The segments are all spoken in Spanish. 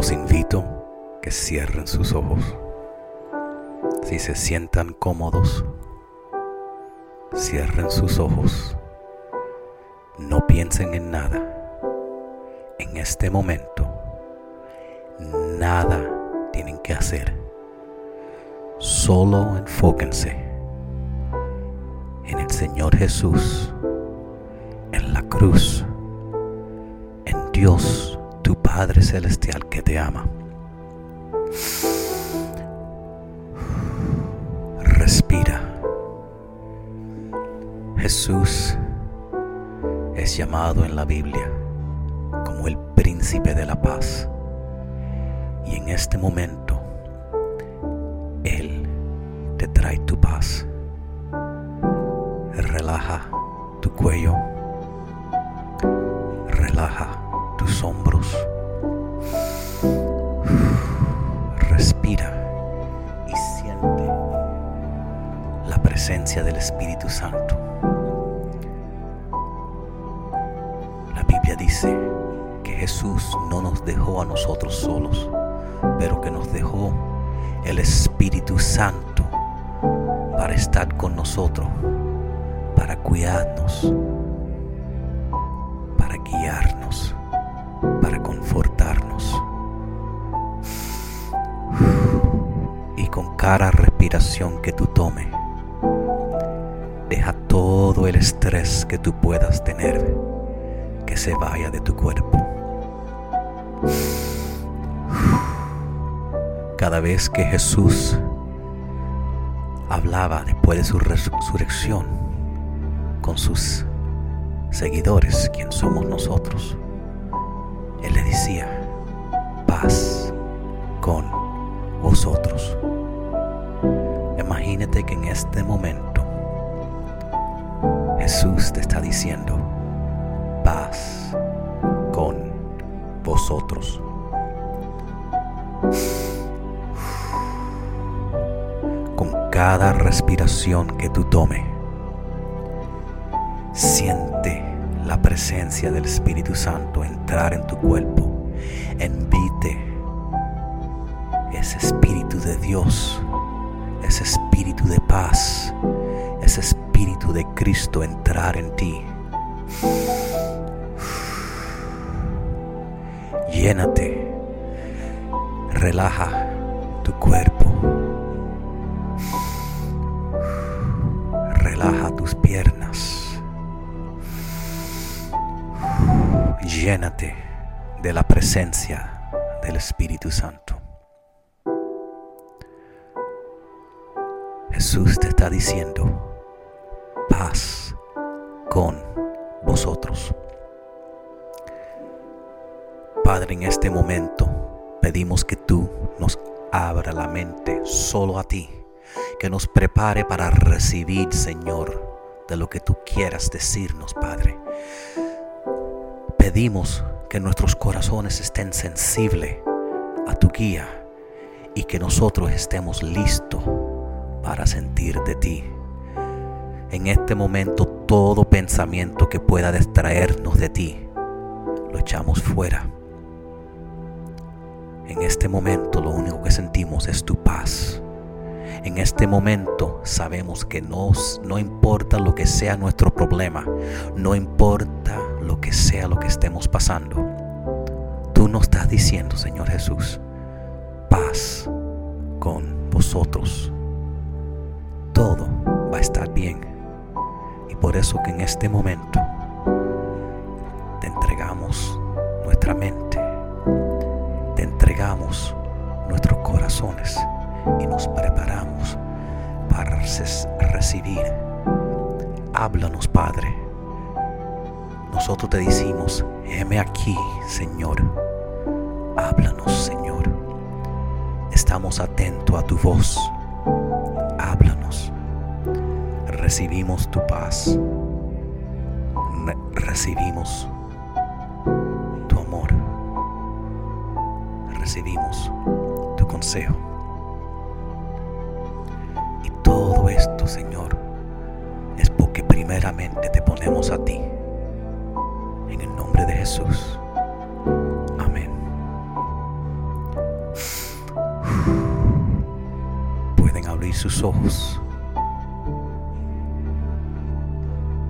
los invito que cierren sus ojos. Si se sientan cómodos, cierren sus ojos. No piensen en nada. En este momento, nada tienen que hacer. Solo enfóquense en el Señor Jesús, en la cruz, en Dios, Padre Celestial que te ama. Respira. Jesús es llamado en la Biblia como el príncipe de la paz. Y en este momento, Él te trae tu paz. Del Espíritu Santo. La Biblia dice que Jesús no nos dejó a nosotros solos, pero que nos dejó el Espíritu Santo para estar con nosotros, para cuidarnos, para guiarnos, para confortarnos. Y con cada respiración que tú tomes, deja todo el estrés que tú puedas tener que se vaya de tu cuerpo. Cada vez que Jesús hablaba después de su resurrección con sus seguidores, quien somos nosotros, Él le decía, paz con vosotros. Imagínate que en este momento Jesús te está diciendo, paz con vosotros. Con cada respiración que tú tomes, siente la presencia del Espíritu Santo entrar en tu cuerpo. Envite ese Espíritu de Dios, ese Espíritu de paz, ese Espíritu de Cristo entrar en ti. Llénate, relaja tu cuerpo, relaja tus piernas, llénate de la presencia del Espíritu Santo. Jesús te está diciendo, paz con vosotros. Padre, en este momento pedimos que tú nos abra la mente solo a ti, que nos prepare para recibir, Señor, de lo que tú quieras decirnos, Padre. Pedimos que nuestros corazones estén sensibles a tu guía y que nosotros estemos listos para sentir de ti. En este momento todo pensamiento que pueda distraernos de ti, lo echamos fuera. En este momento lo único que sentimos es tu paz. En este momento sabemos que no importa lo que sea nuestro problema, no importa lo que sea lo que estemos pasando. Tú nos estás diciendo, Señor Jesús, paz con vosotros. Todo va a estar bien. Por eso que en este momento te entregamos nuestra mente, te entregamos nuestros corazones y nos preparamos para recibir. Háblanos, Padre. Nosotros te decimos, heme aquí, Señor. Háblanos, Señor. Estamos atentos a tu voz. recibimos tu paz, recibimos tu amor, recibimos tu consejo. Y todo esto, Señor, es porque primeramente te ponemos a ti, en el nombre de Jesús. Amén. Pueden abrir sus ojos.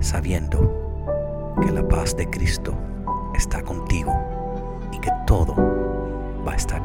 Sabiendo que la paz de Cristo está contigo y que todo va a estar.